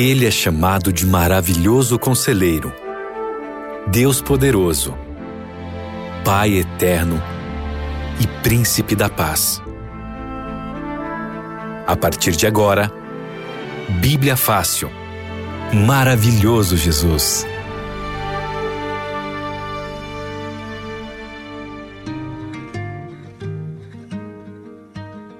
Ele é chamado de maravilhoso conselheiro, Deus poderoso, Pai eterno e príncipe da paz. A partir de agora, Bíblia Fácil. Maravilhoso Jesus.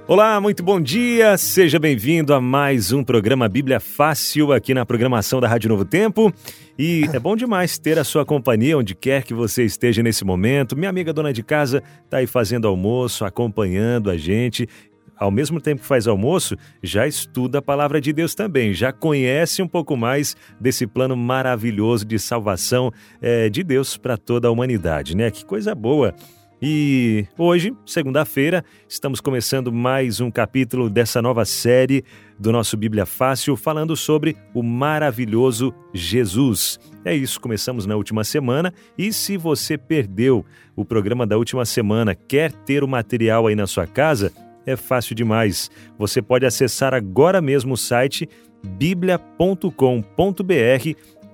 Olá, muito bom dia. Seja bem-vindo a mais um programa Bíblia Fácil aqui na programação da Rádio Novo Tempo. E é bom demais ter a sua companhia onde quer que você esteja nesse momento. Minha amiga dona de casa está aí fazendo almoço, acompanhando a gente ao mesmo tempo que faz almoço, já estuda a palavra de Deus também, já conhece um pouco mais desse plano maravilhoso de salvação é, de Deus para toda a humanidade, né? Que coisa boa! E hoje, segunda-feira, estamos começando mais um capítulo dessa nova série do nosso Bíblia Fácil, falando sobre o maravilhoso Jesus. É isso, começamos na última semana e se você perdeu o programa da última semana, quer ter o material aí na sua casa, é fácil demais. Você pode acessar agora mesmo o site biblia.com.br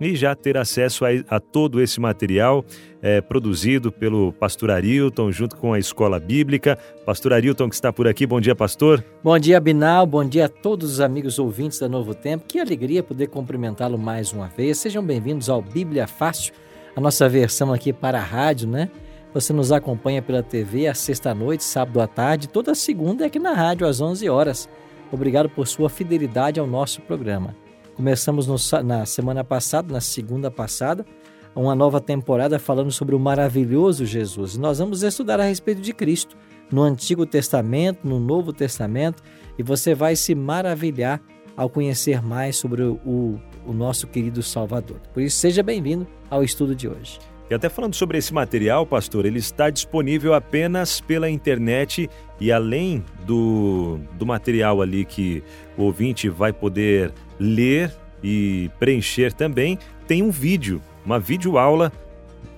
e já ter acesso a, a todo esse material é, produzido pelo pastor Arilton, junto com a Escola Bíblica. Pastor Arilton, que está por aqui. Bom dia, pastor. Bom dia, Binal. Bom dia a todos os amigos ouvintes da Novo Tempo. Que alegria poder cumprimentá-lo mais uma vez. Sejam bem-vindos ao Bíblia Fácil, a nossa versão aqui para a rádio, né? Você nos acompanha pela TV às sexta-noite, sábado à tarde, toda segunda é aqui na rádio às 11 horas. Obrigado por sua fidelidade ao nosso programa. Começamos no, na semana passada, na segunda passada, uma nova temporada falando sobre o maravilhoso Jesus. Nós vamos estudar a respeito de Cristo no Antigo Testamento, no Novo Testamento, e você vai se maravilhar ao conhecer mais sobre o, o nosso querido Salvador. Por isso, seja bem-vindo ao estudo de hoje. E até falando sobre esse material, pastor, ele está disponível apenas pela internet e além do, do material ali que o ouvinte vai poder ler e preencher também, tem um vídeo, uma videoaula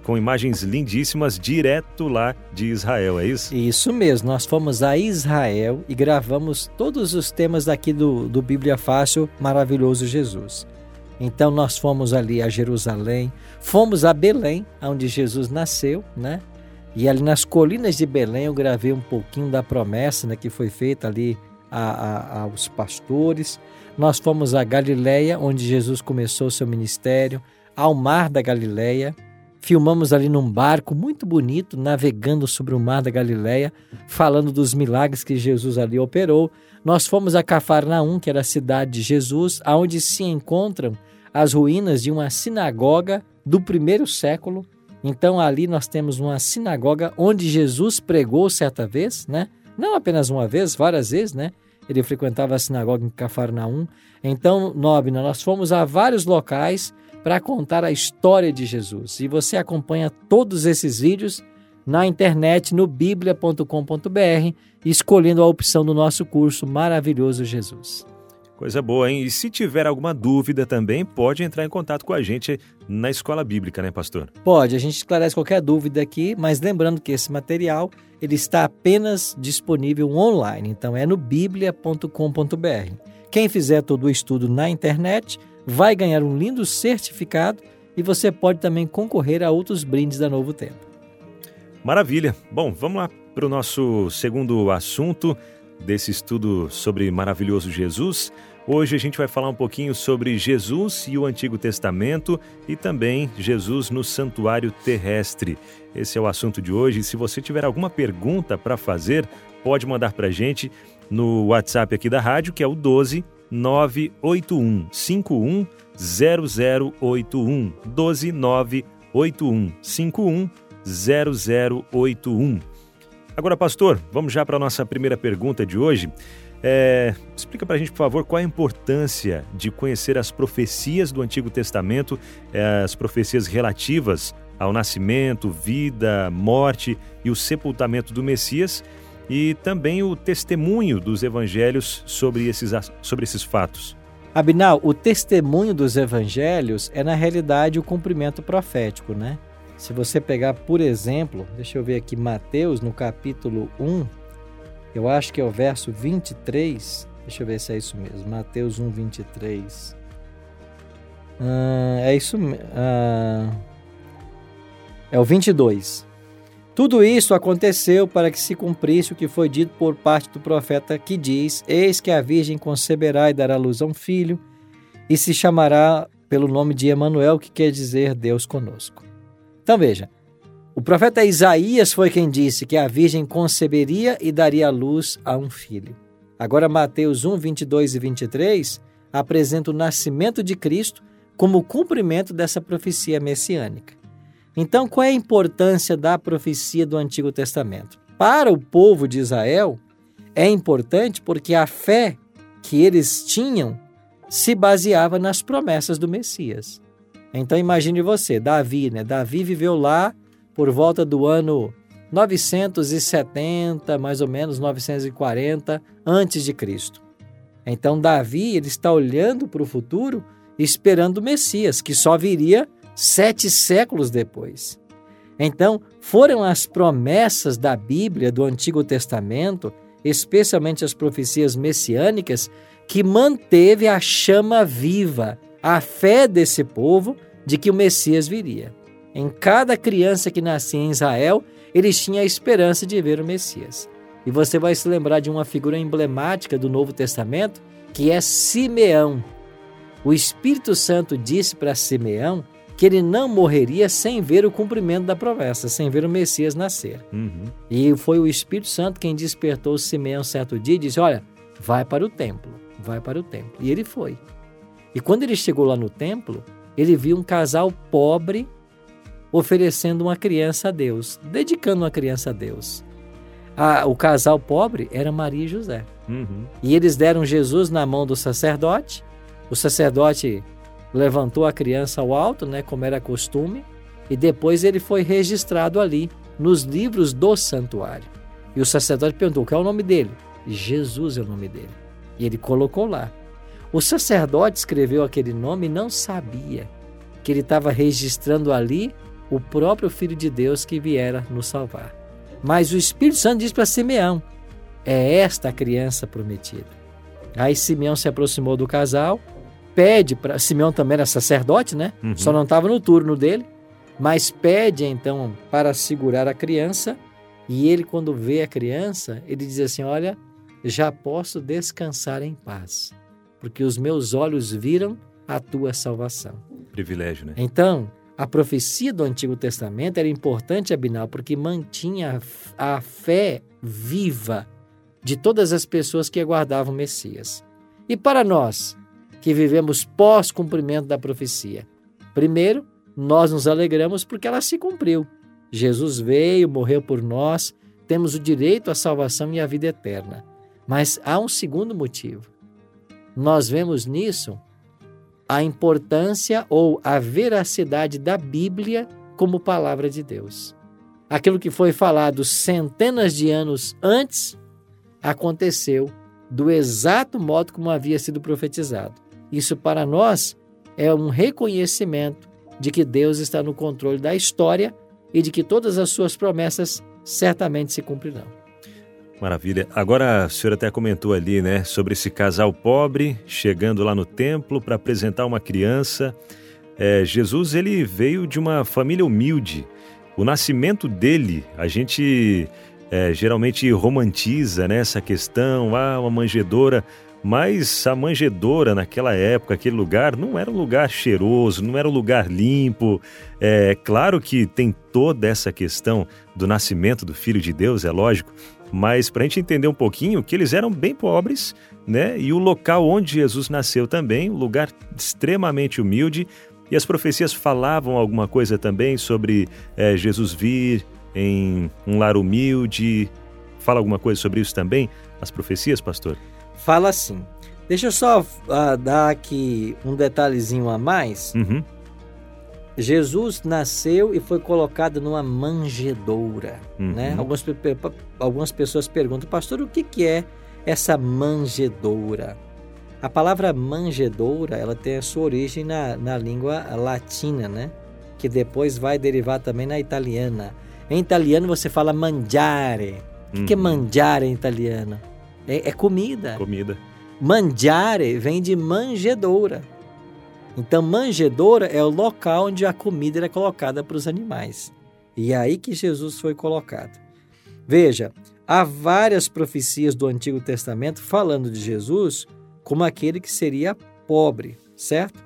com imagens lindíssimas direto lá de Israel, é isso? Isso mesmo, nós fomos a Israel e gravamos todos os temas daqui do, do Bíblia Fácil Maravilhoso Jesus. Então nós fomos ali a Jerusalém, fomos a Belém, onde Jesus nasceu, né? E ali nas colinas de Belém eu gravei um pouquinho da promessa né, que foi feita ali a, a, aos pastores. Nós fomos a Galiléia, onde Jesus começou seu ministério, ao mar da Galiléia. Filmamos ali num barco muito bonito, navegando sobre o mar da Galiléia, falando dos milagres que Jesus ali operou. Nós fomos a Cafarnaum, que era a cidade de Jesus, aonde se encontram as ruínas de uma sinagoga do primeiro século. Então ali nós temos uma sinagoga onde Jesus pregou certa vez, né? Não apenas uma vez, várias vezes, né? Ele frequentava a sinagoga em Cafarnaum. Então, Nobna, nós fomos a vários locais para contar a história de Jesus. E você acompanha todos esses vídeos na internet no biblia.com.br, escolhendo a opção do nosso curso Maravilhoso Jesus. Coisa boa, hein? E se tiver alguma dúvida também, pode entrar em contato com a gente na Escola Bíblica, né, pastor? Pode, a gente esclarece qualquer dúvida aqui, mas lembrando que esse material ele está apenas disponível online, então é no biblia.com.br. Quem fizer todo o estudo na internet vai ganhar um lindo certificado e você pode também concorrer a outros brindes da Novo Tempo. Maravilha! Bom, vamos lá para o nosso segundo assunto desse estudo sobre maravilhoso Jesus. Hoje a gente vai falar um pouquinho sobre Jesus e o Antigo Testamento e também Jesus no santuário terrestre. Esse é o assunto de hoje. Se você tiver alguma pergunta para fazer, pode mandar para a gente no WhatsApp aqui da rádio, que é o 12 981 51 0081 12 981 51 0081 Agora, pastor, vamos já para a nossa primeira pergunta de hoje. É, explica para a gente, por favor, qual a importância de conhecer as profecias do Antigo Testamento, é, as profecias relativas ao nascimento, vida, morte e o sepultamento do Messias e também o testemunho dos evangelhos sobre esses, sobre esses fatos. Abinal, o testemunho dos evangelhos é na realidade o cumprimento profético, né? Se você pegar, por exemplo, deixa eu ver aqui, Mateus, no capítulo 1, eu acho que é o verso 23. Deixa eu ver se é isso mesmo. Mateus 1, 23. Ah, é isso. Ah, é o 22. Tudo isso aconteceu para que se cumprisse o que foi dito por parte do profeta que diz: Eis que a virgem conceberá e dará luz a um filho, e se chamará pelo nome de Emanuel, que quer dizer Deus conosco. Então veja, o profeta Isaías foi quem disse que a virgem conceberia e daria luz a um filho. Agora Mateus 1, 22 e 23 apresenta o nascimento de Cristo como cumprimento dessa profecia messiânica. Então, qual é a importância da profecia do Antigo Testamento? Para o povo de Israel, é importante porque a fé que eles tinham se baseava nas promessas do Messias. Então imagine você, Davi, né? Davi viveu lá por volta do ano 970, mais ou menos 940 antes de Cristo. Então Davi ele está olhando para o futuro, esperando o Messias, que só viria sete séculos depois. Então, foram as promessas da Bíblia, do Antigo Testamento, especialmente as profecias messiânicas, que manteve a chama viva, a fé desse povo de que o Messias viria. Em cada criança que nascia em Israel, eles tinham a esperança de ver o Messias. E você vai se lembrar de uma figura emblemática do Novo Testamento, que é Simeão. O Espírito Santo disse para Simeão que ele não morreria sem ver o cumprimento da promessa, sem ver o Messias nascer. Uhum. E foi o Espírito Santo quem despertou Simeão certo dia e disse: Olha, vai para o templo, vai para o templo. E ele foi. E quando ele chegou lá no templo, ele viu um casal pobre oferecendo uma criança a Deus, dedicando uma criança a Deus. A, o casal pobre era Maria e José. Uhum. E eles deram Jesus na mão do sacerdote. O sacerdote levantou a criança ao alto, né, como era costume, e depois ele foi registrado ali nos livros do santuário. E o sacerdote perguntou: qual é o nome dele? Jesus é o nome dele. E ele colocou lá. O sacerdote escreveu aquele nome e não sabia que ele estava registrando ali o próprio Filho de Deus que viera nos salvar. Mas o Espírito Santo diz para Simeão: é esta a criança prometida. Aí Simeão se aproximou do casal pede para. Simeão também era sacerdote, né? Uhum. Só não estava no turno dele. Mas pede então para segurar a criança. E ele, quando vê a criança, ele diz assim: Olha, já posso descansar em paz, porque os meus olhos viram a tua salvação. Privilégio, né? Então, a profecia do Antigo Testamento era importante, Abinal, porque mantinha a fé viva de todas as pessoas que aguardavam o Messias. E para nós, que vivemos pós-cumprimento da profecia. Primeiro, nós nos alegramos porque ela se cumpriu. Jesus veio, morreu por nós, temos o direito à salvação e à vida eterna. Mas há um segundo motivo. Nós vemos nisso a importância ou a veracidade da Bíblia como palavra de Deus. Aquilo que foi falado centenas de anos antes aconteceu do exato modo como havia sido profetizado. Isso para nós é um reconhecimento de que Deus está no controle da história e de que todas as suas promessas certamente se cumprirão. Maravilha. Agora, a senhora até comentou ali, né, sobre esse casal pobre chegando lá no templo para apresentar uma criança. É, Jesus, ele veio de uma família humilde. O nascimento dele, a gente é, geralmente romantiza né, essa questão, ah, uma manjedora. Mas a manjedoura naquela época, aquele lugar, não era um lugar cheiroso, não era um lugar limpo. É claro que tem toda essa questão do nascimento do Filho de Deus, é lógico, mas para a gente entender um pouquinho que eles eram bem pobres, né? E o local onde Jesus nasceu também, um lugar extremamente humilde. E as profecias falavam alguma coisa também sobre é, Jesus vir em um lar humilde. Fala alguma coisa sobre isso também, as profecias, pastor? fala assim. Deixa eu só uh, dar aqui um detalhezinho a mais. Uhum. Jesus nasceu e foi colocado numa manjedoura. Uhum. Né? Algumas, algumas pessoas perguntam, pastor, o que, que é essa manjedoura? A palavra manjedoura ela tem a sua origem na, na língua latina, né? que depois vai derivar também na italiana. Em italiano você fala mangiare. O que é uhum. mangiare em italiano? É, é comida. Comida. Mangiare vem de manjedoura. Então, manjedoura é o local onde a comida era colocada para os animais. E é aí que Jesus foi colocado. Veja, há várias profecias do Antigo Testamento falando de Jesus como aquele que seria pobre, certo?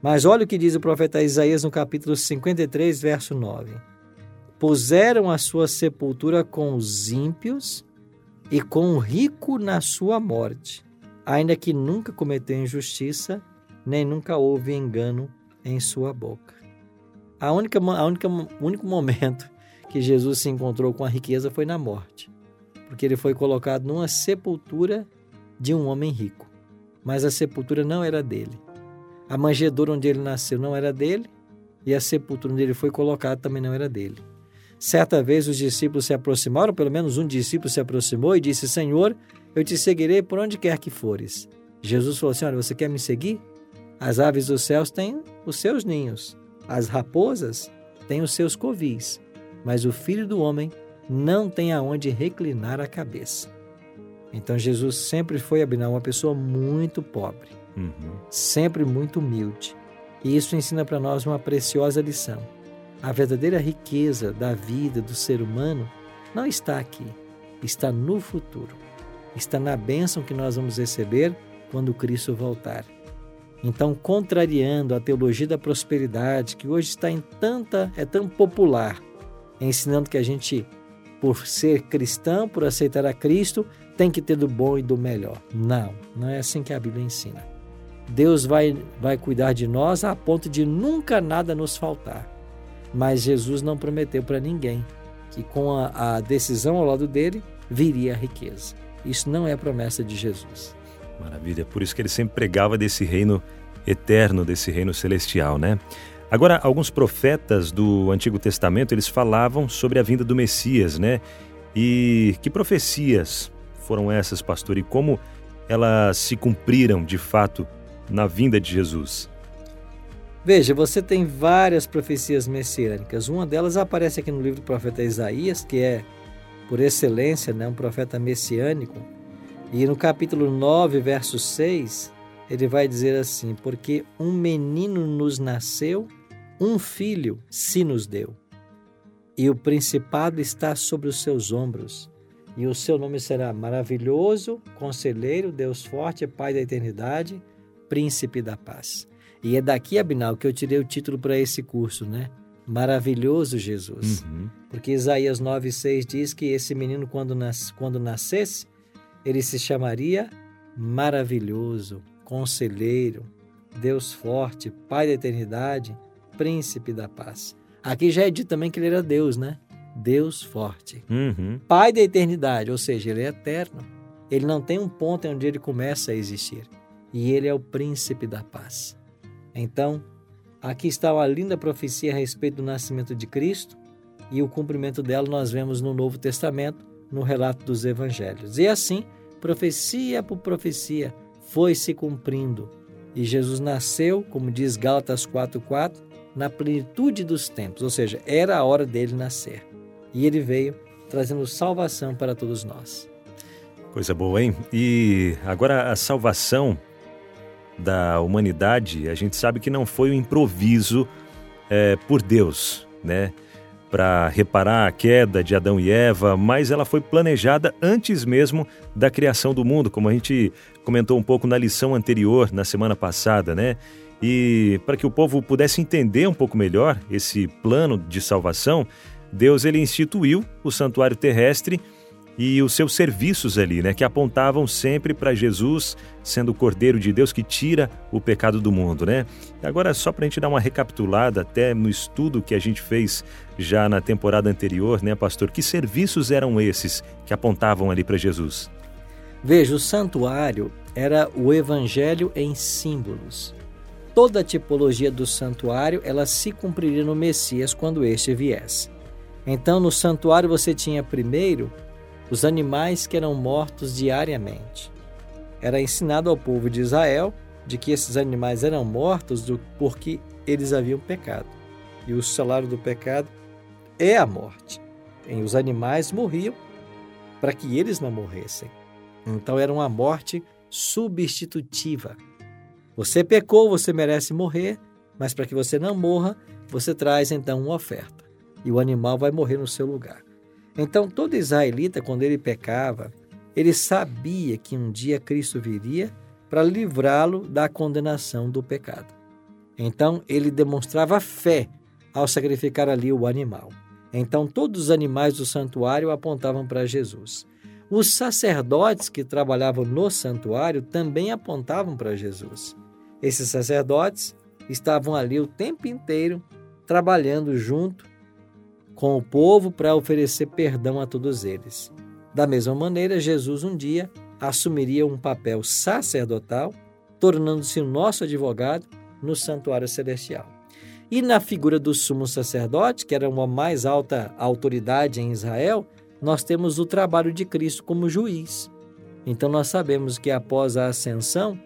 Mas olha o que diz o profeta Isaías no capítulo 53, verso 9. Puseram a sua sepultura com os ímpios e com o rico na sua morte, ainda que nunca cometeu injustiça, nem nunca houve engano em sua boca. A única, a única, o único momento que Jesus se encontrou com a riqueza foi na morte, porque ele foi colocado numa sepultura de um homem rico. Mas a sepultura não era dele. A manjedoura onde ele nasceu não era dele, e a sepultura onde ele foi colocado também não era dele. Certa vez os discípulos se aproximaram, pelo menos um discípulo se aproximou e disse: Senhor, eu te seguirei por onde quer que fores. Jesus falou assim: Olha, você quer me seguir? As aves dos céus têm os seus ninhos, as raposas têm os seus covis, mas o filho do homem não tem aonde reclinar a cabeça. Então Jesus sempre foi, Abinah, uma pessoa muito pobre, uhum. sempre muito humilde. E isso ensina para nós uma preciosa lição. A verdadeira riqueza da vida do ser humano não está aqui, está no futuro. Está na bênção que nós vamos receber quando Cristo voltar. Então, contrariando a teologia da prosperidade, que hoje está em tanta, é tão popular, ensinando que a gente, por ser cristão, por aceitar a Cristo, tem que ter do bom e do melhor. Não, não é assim que a Bíblia ensina. Deus vai, vai cuidar de nós a ponto de nunca nada nos faltar. Mas Jesus não prometeu para ninguém que com a, a decisão ao lado dele viria a riqueza. Isso não é promessa de Jesus. Maravilha, por isso que ele sempre pregava desse reino eterno, desse reino celestial, né? Agora, alguns profetas do Antigo Testamento, eles falavam sobre a vinda do Messias, né? E que profecias foram essas, pastor, e como elas se cumpriram de fato na vinda de Jesus? Veja, você tem várias profecias messiânicas. Uma delas aparece aqui no livro do profeta Isaías, que é, por excelência, né, um profeta messiânico. E no capítulo 9, verso 6, ele vai dizer assim: Porque um menino nos nasceu, um filho se nos deu, e o principado está sobre os seus ombros, e o seu nome será maravilhoso, conselheiro, Deus forte, Pai da eternidade, príncipe da paz. E é daqui, Abinal, que eu tirei o título para esse curso, né? Maravilhoso Jesus. Uhum. Porque Isaías 9,6 diz que esse menino, quando, nas, quando nascesse, ele se chamaria maravilhoso, conselheiro, Deus forte, Pai da eternidade, príncipe da paz. Aqui já é dito também que ele era Deus, né? Deus forte. Uhum. Pai da eternidade, ou seja, ele é eterno. Ele não tem um ponto onde ele começa a existir. E ele é o príncipe da paz. Então, aqui está uma linda profecia a respeito do nascimento de Cristo e o cumprimento dela nós vemos no Novo Testamento, no relato dos evangelhos. E assim, profecia por profecia, foi se cumprindo. E Jesus nasceu, como diz Gálatas 4:4, na plenitude dos tempos, ou seja, era a hora dele nascer. E ele veio trazendo salvação para todos nós. Coisa boa, hein? E agora a salvação da humanidade, a gente sabe que não foi um improviso é, por Deus, né? Para reparar a queda de Adão e Eva, mas ela foi planejada antes mesmo da criação do mundo, como a gente comentou um pouco na lição anterior, na semana passada, né? E para que o povo pudesse entender um pouco melhor esse plano de salvação, Deus ele instituiu o santuário terrestre e os seus serviços ali, né, que apontavam sempre para Jesus sendo o Cordeiro de Deus que tira o pecado do mundo, né? Agora só para a gente dar uma recapitulada até no estudo que a gente fez já na temporada anterior, né, pastor? Que serviços eram esses que apontavam ali para Jesus? Veja, o santuário era o evangelho em símbolos. Toda a tipologia do santuário ela se cumpriria no Messias quando este viesse. Então, no santuário você tinha primeiro os animais que eram mortos diariamente. Era ensinado ao povo de Israel de que esses animais eram mortos porque eles haviam pecado. E o salário do pecado é a morte. E os animais morriam para que eles não morressem. Então era uma morte substitutiva. Você pecou, você merece morrer, mas para que você não morra, você traz então uma oferta. E o animal vai morrer no seu lugar. Então, todo israelita, quando ele pecava, ele sabia que um dia Cristo viria para livrá-lo da condenação do pecado. Então, ele demonstrava fé ao sacrificar ali o animal. Então, todos os animais do santuário apontavam para Jesus. Os sacerdotes que trabalhavam no santuário também apontavam para Jesus. Esses sacerdotes estavam ali o tempo inteiro trabalhando junto com o povo para oferecer perdão a todos eles. Da mesma maneira, Jesus um dia assumiria um papel sacerdotal, tornando-se o nosso advogado no santuário celestial. E na figura do sumo sacerdote, que era uma mais alta autoridade em Israel, nós temos o trabalho de Cristo como juiz. Então nós sabemos que após a ascensão,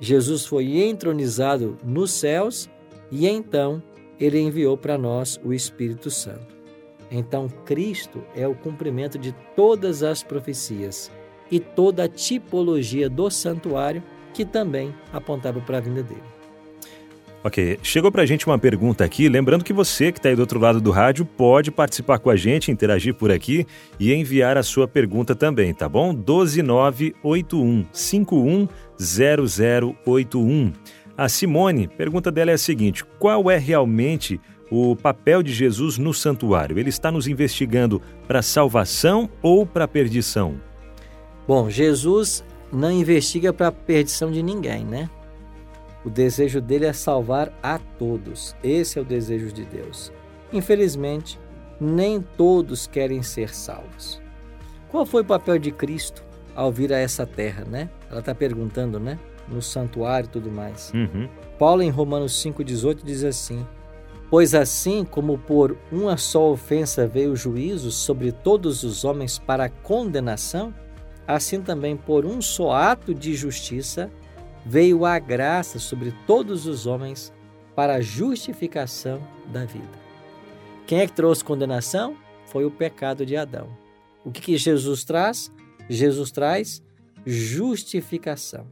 Jesus foi entronizado nos céus e então ele enviou para nós o Espírito Santo. Então Cristo é o cumprimento de todas as profecias e toda a tipologia do santuário que também apontava para a vinda dele. Ok, chegou para a gente uma pergunta aqui, lembrando que você que está aí do outro lado do rádio pode participar com a gente, interagir por aqui e enviar a sua pergunta também, tá bom? 12981510081. A Simone, pergunta dela é a seguinte: qual é realmente o papel de Jesus no santuário? Ele está nos investigando para salvação ou para perdição? Bom, Jesus não investiga para a perdição de ninguém, né? O desejo dele é salvar a todos. Esse é o desejo de Deus. Infelizmente, nem todos querem ser salvos. Qual foi o papel de Cristo ao vir a essa terra, né? Ela está perguntando, né? No santuário e tudo mais. Uhum. Paulo, em Romanos 5,18, diz assim: Pois assim como por uma só ofensa veio o juízo sobre todos os homens para condenação, assim também por um só ato de justiça veio a graça sobre todos os homens para a justificação da vida. Quem é que trouxe condenação? Foi o pecado de Adão. O que, que Jesus traz? Jesus traz justificação.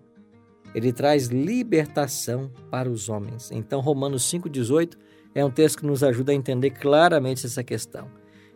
Ele traz libertação para os homens. Então, Romanos 5,18 é um texto que nos ajuda a entender claramente essa questão.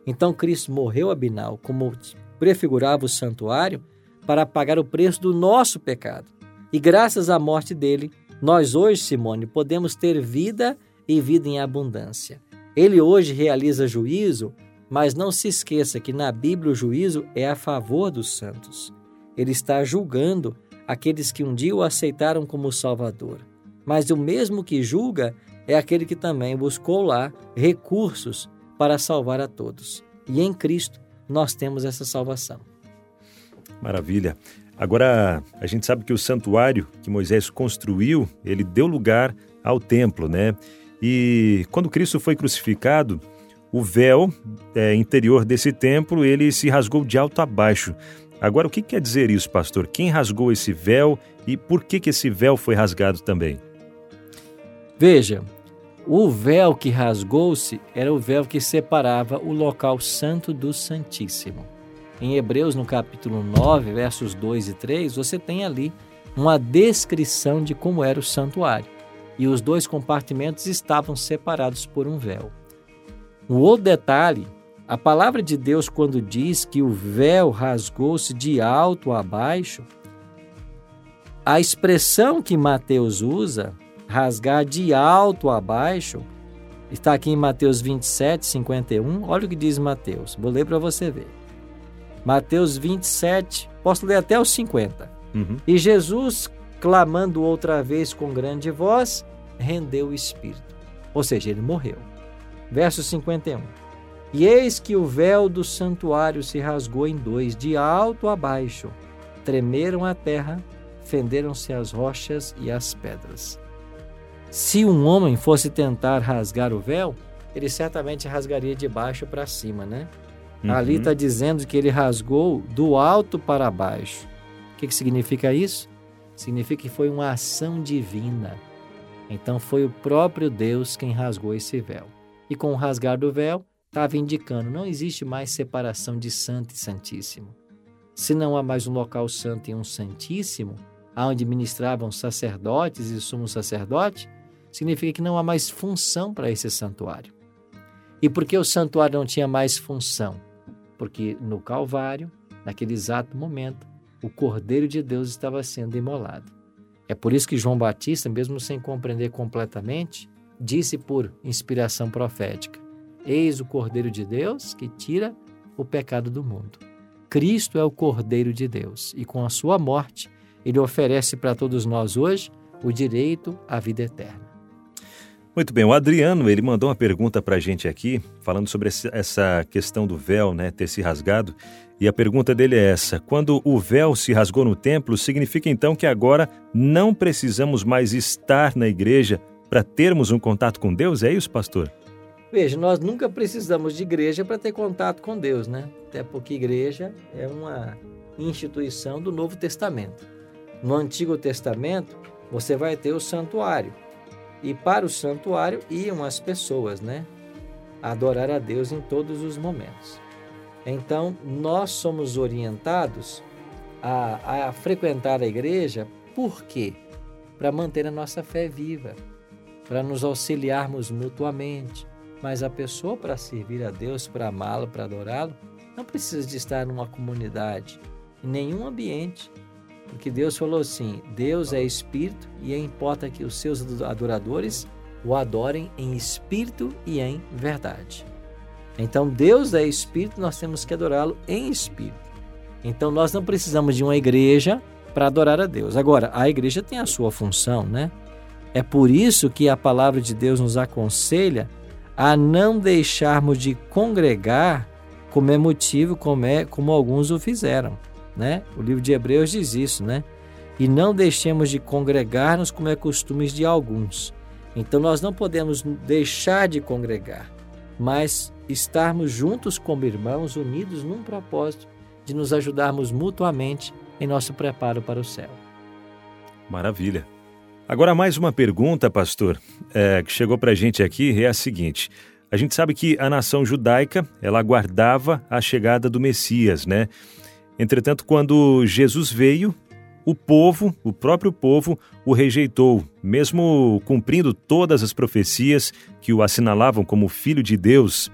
Então, Cristo morreu a Binal, como prefigurava o santuário, para pagar o preço do nosso pecado. E graças à morte dele, nós hoje, Simone, podemos ter vida e vida em abundância. Ele hoje realiza juízo, mas não se esqueça que na Bíblia o juízo é a favor dos santos. Ele está julgando aqueles que um dia o aceitaram como Salvador. Mas o mesmo que julga é aquele que também buscou lá recursos para salvar a todos. E em Cristo nós temos essa salvação. Maravilha. Agora, a gente sabe que o santuário que Moisés construiu, ele deu lugar ao templo, né? E quando Cristo foi crucificado, o véu é, interior desse templo, ele se rasgou de alto a baixo. Agora, o que quer dizer isso, pastor? Quem rasgou esse véu e por que, que esse véu foi rasgado também? Veja, o véu que rasgou-se era o véu que separava o local santo do santíssimo. Em Hebreus, no capítulo 9, versos 2 e 3, você tem ali uma descrição de como era o santuário. E os dois compartimentos estavam separados por um véu. Um outro detalhe, a palavra de Deus, quando diz que o véu rasgou-se de alto a baixo, a expressão que Mateus usa, rasgar de alto a baixo, está aqui em Mateus 27, 51. Olha o que diz Mateus. Vou ler para você ver. Mateus 27, posso ler até os 50. Uhum. E Jesus, clamando outra vez com grande voz, rendeu o espírito. Ou seja, ele morreu. Verso 51. E eis que o véu do santuário se rasgou em dois, de alto a baixo. Tremeram a terra, fenderam-se as rochas e as pedras. Se um homem fosse tentar rasgar o véu, ele certamente rasgaria de baixo para cima, né? Uhum. Ali está dizendo que ele rasgou do alto para baixo. O que, que significa isso? Significa que foi uma ação divina. Então foi o próprio Deus quem rasgou esse véu. E com o rasgar do véu, estava indicando: não existe mais separação de santo e santíssimo. Se não há mais um local santo e um santíssimo, onde ministravam sacerdotes e sumo sacerdote, significa que não há mais função para esse santuário. E por que o santuário não tinha mais função? Porque no Calvário, naquele exato momento, o Cordeiro de Deus estava sendo imolado. É por isso que João Batista, mesmo sem compreender completamente, disse por inspiração profética: Eis o Cordeiro de Deus que tira o pecado do mundo. Cristo é o Cordeiro de Deus e com a sua morte, ele oferece para todos nós hoje o direito à vida eterna. Muito bem, o Adriano ele mandou uma pergunta para a gente aqui, falando sobre essa questão do véu né, ter se rasgado. E a pergunta dele é essa: quando o véu se rasgou no templo, significa então que agora não precisamos mais estar na igreja para termos um contato com Deus? É isso, pastor? Veja, nós nunca precisamos de igreja para ter contato com Deus, né? Até porque igreja é uma instituição do Novo Testamento. No Antigo Testamento, você vai ter o santuário e para o santuário iam as pessoas, né? adorar a Deus em todos os momentos. Então, nós somos orientados a, a frequentar a igreja, por quê? Para manter a nossa fé viva, para nos auxiliarmos mutuamente. Mas a pessoa, para servir a Deus, para amá-lo, para adorá-lo, não precisa de estar numa comunidade, em nenhum ambiente. Porque Deus falou assim: Deus é espírito e importa que os seus adoradores o adorem em espírito e em verdade. Então, Deus é espírito, nós temos que adorá-lo em espírito. Então, nós não precisamos de uma igreja para adorar a Deus. Agora, a igreja tem a sua função, né? É por isso que a palavra de Deus nos aconselha a não deixarmos de congregar como é motivo, como, é, como alguns o fizeram né? O livro de Hebreus diz isso, né? E não deixemos de congregar-nos como é costumes de alguns. Então nós não podemos deixar de congregar, mas estarmos juntos como irmãos, unidos num propósito de nos ajudarmos mutuamente em nosso preparo para o céu. Maravilha. Agora mais uma pergunta, pastor, é, que chegou para a gente aqui é a seguinte: a gente sabe que a nação judaica ela aguardava a chegada do Messias, né? Entretanto, quando Jesus veio, o povo, o próprio povo, o rejeitou, mesmo cumprindo todas as profecias que o assinalavam como filho de Deus.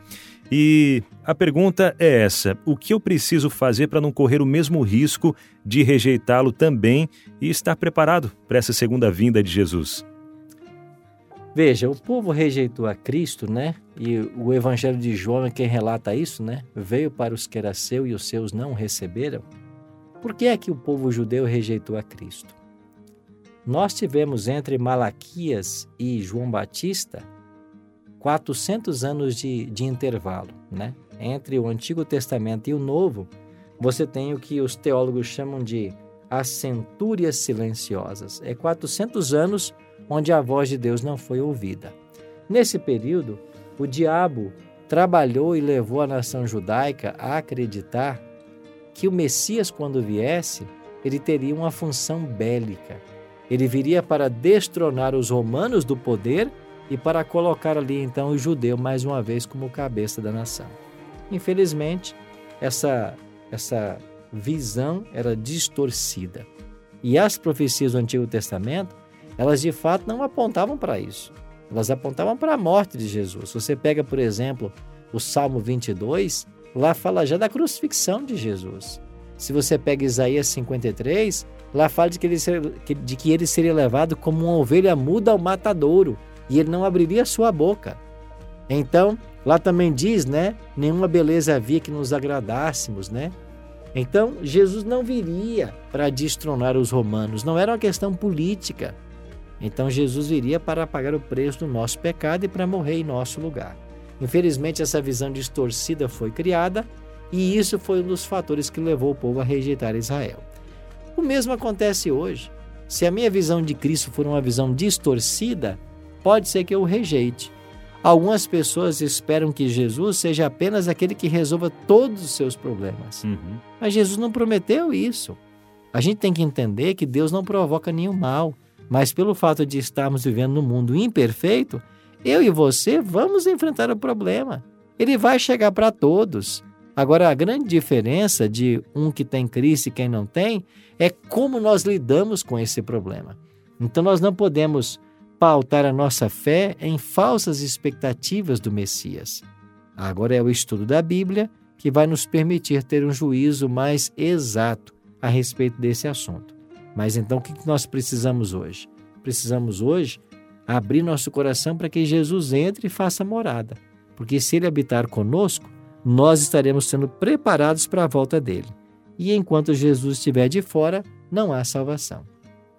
E a pergunta é essa: o que eu preciso fazer para não correr o mesmo risco de rejeitá-lo também e estar preparado para essa segunda vinda de Jesus? Veja, o povo rejeitou a Cristo, né? E o Evangelho de João é quem relata isso, né? Veio para os que era seu e os seus não receberam. Por que é que o povo judeu rejeitou a Cristo? Nós tivemos entre Malaquias e João Batista 400 anos de, de intervalo, né? Entre o Antigo Testamento e o Novo, você tem o que os teólogos chamam de as centúrias silenciosas. É 400 anos onde a voz de Deus não foi ouvida. Nesse período, o diabo trabalhou e levou a nação judaica a acreditar que o Messias, quando viesse, ele teria uma função bélica. Ele viria para destronar os romanos do poder e para colocar ali então o judeu mais uma vez como cabeça da nação. Infelizmente, essa, essa visão era distorcida. E as profecias do Antigo Testamento elas de fato não apontavam para isso. Elas apontavam para a morte de Jesus. Você pega, por exemplo, o Salmo 22, lá fala já da crucifixão de Jesus. Se você pega Isaías 53, lá fala de que ele, ser, de que ele seria levado como uma ovelha muda ao matadouro e ele não abriria sua boca. Então, lá também diz, né? Nenhuma beleza havia que nos agradássemos, né? Então, Jesus não viria para destronar os romanos, não era uma questão política, então Jesus viria para pagar o preço do nosso pecado e para morrer em nosso lugar. Infelizmente, essa visão distorcida foi criada e isso foi um dos fatores que levou o povo a rejeitar Israel. O mesmo acontece hoje. Se a minha visão de Cristo for uma visão distorcida, pode ser que eu o rejeite. Algumas pessoas esperam que Jesus seja apenas aquele que resolva todos os seus problemas. Uhum. Mas Jesus não prometeu isso. A gente tem que entender que Deus não provoca nenhum mal. Mas pelo fato de estarmos vivendo num mundo imperfeito, eu e você vamos enfrentar o problema. Ele vai chegar para todos. Agora, a grande diferença de um que tem Cristo e quem não tem é como nós lidamos com esse problema. Então, nós não podemos pautar a nossa fé em falsas expectativas do Messias. Agora é o estudo da Bíblia que vai nos permitir ter um juízo mais exato a respeito desse assunto. Mas então o que nós precisamos hoje? Precisamos hoje abrir nosso coração para que Jesus entre e faça morada. Porque se ele habitar conosco, nós estaremos sendo preparados para a volta dele. E enquanto Jesus estiver de fora, não há salvação.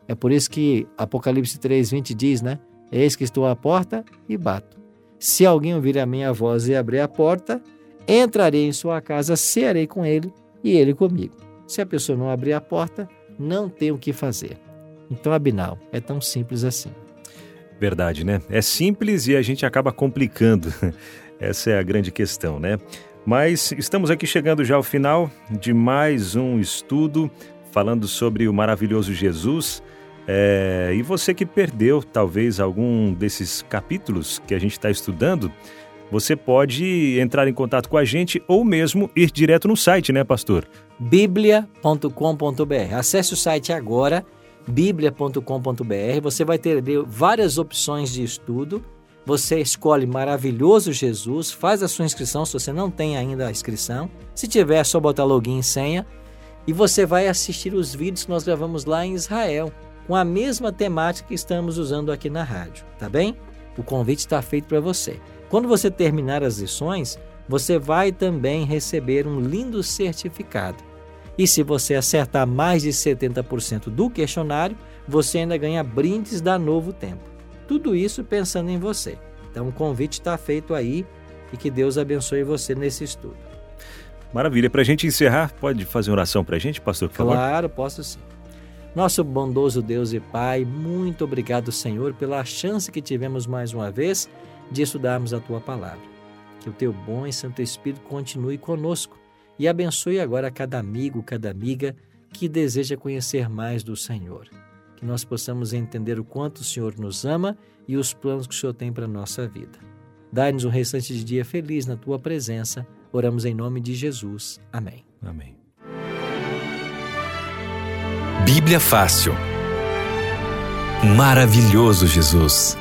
É por isso que Apocalipse 3:20 diz, né? Eis que estou à porta e bato. Se alguém ouvir a minha voz e abrir a porta, entrarei em sua casa, cearei com ele e ele comigo. Se a pessoa não abrir a porta, não tem o que fazer. Então, Abinal, é tão simples assim. Verdade, né? É simples e a gente acaba complicando. Essa é a grande questão, né? Mas estamos aqui chegando já ao final de mais um estudo falando sobre o maravilhoso Jesus. É, e você que perdeu talvez algum desses capítulos que a gente está estudando, você pode entrar em contato com a gente ou mesmo ir direto no site, né, pastor? biblia.com.br. Acesse o site agora, biblia.com.br. Você vai ter várias opções de estudo. Você escolhe Maravilhoso Jesus, faz a sua inscrição se você não tem ainda a inscrição. Se tiver, é só botar login e senha. E você vai assistir os vídeos que nós gravamos lá em Israel, com a mesma temática que estamos usando aqui na rádio, tá bem? O convite está feito para você. Quando você terminar as lições, você vai também receber um lindo certificado. E se você acertar mais de 70% do questionário, você ainda ganha brindes da Novo Tempo. Tudo isso pensando em você. Então o convite está feito aí e que Deus abençoe você nesse estudo. Maravilha. Para a gente encerrar, pode fazer uma oração para a gente, pastor, por favor? Claro, posso sim. Nosso bondoso Deus e Pai, muito obrigado, Senhor, pela chance que tivemos mais uma vez de estudarmos a tua palavra. Que o teu bom e Santo Espírito continue conosco e abençoe agora cada amigo, cada amiga que deseja conhecer mais do Senhor. Que nós possamos entender o quanto o Senhor nos ama e os planos que o Senhor tem para a nossa vida. Dá-nos um restante de dia feliz na tua presença. Oramos em nome de Jesus. Amém. Amém. Bíblia Fácil. Maravilhoso Jesus.